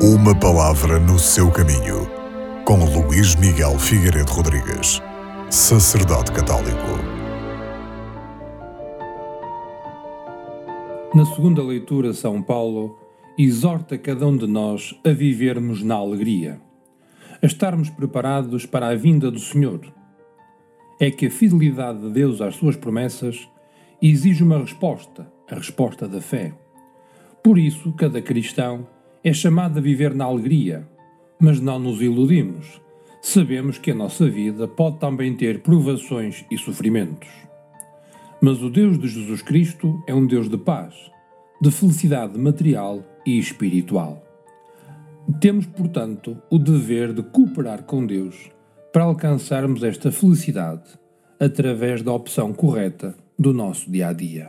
Uma palavra no seu caminho, com Luís Miguel Figueiredo Rodrigues, sacerdote católico. Na segunda leitura, São Paulo exorta cada um de nós a vivermos na alegria, a estarmos preparados para a vinda do Senhor. É que a fidelidade de Deus às suas promessas exige uma resposta, a resposta da fé. Por isso, cada cristão é chamado a viver na alegria, mas não nos iludimos. Sabemos que a nossa vida pode também ter provações e sofrimentos. Mas o Deus de Jesus Cristo é um Deus de paz, de felicidade material e espiritual. Temos, portanto, o dever de cooperar com Deus para alcançarmos esta felicidade através da opção correta do nosso dia a dia.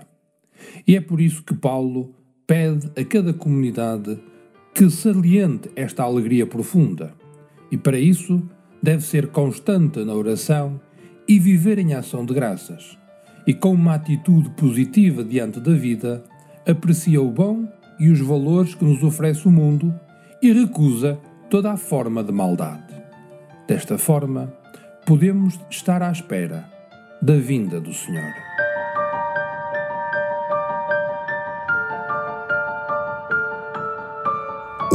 E é por isso que Paulo pede a cada comunidade que saliente esta alegria profunda, e para isso deve ser constante na oração e viver em ação de graças, e com uma atitude positiva diante da vida, aprecia o bom e os valores que nos oferece o mundo e recusa toda a forma de maldade. Desta forma, podemos estar à espera da vinda do Senhor.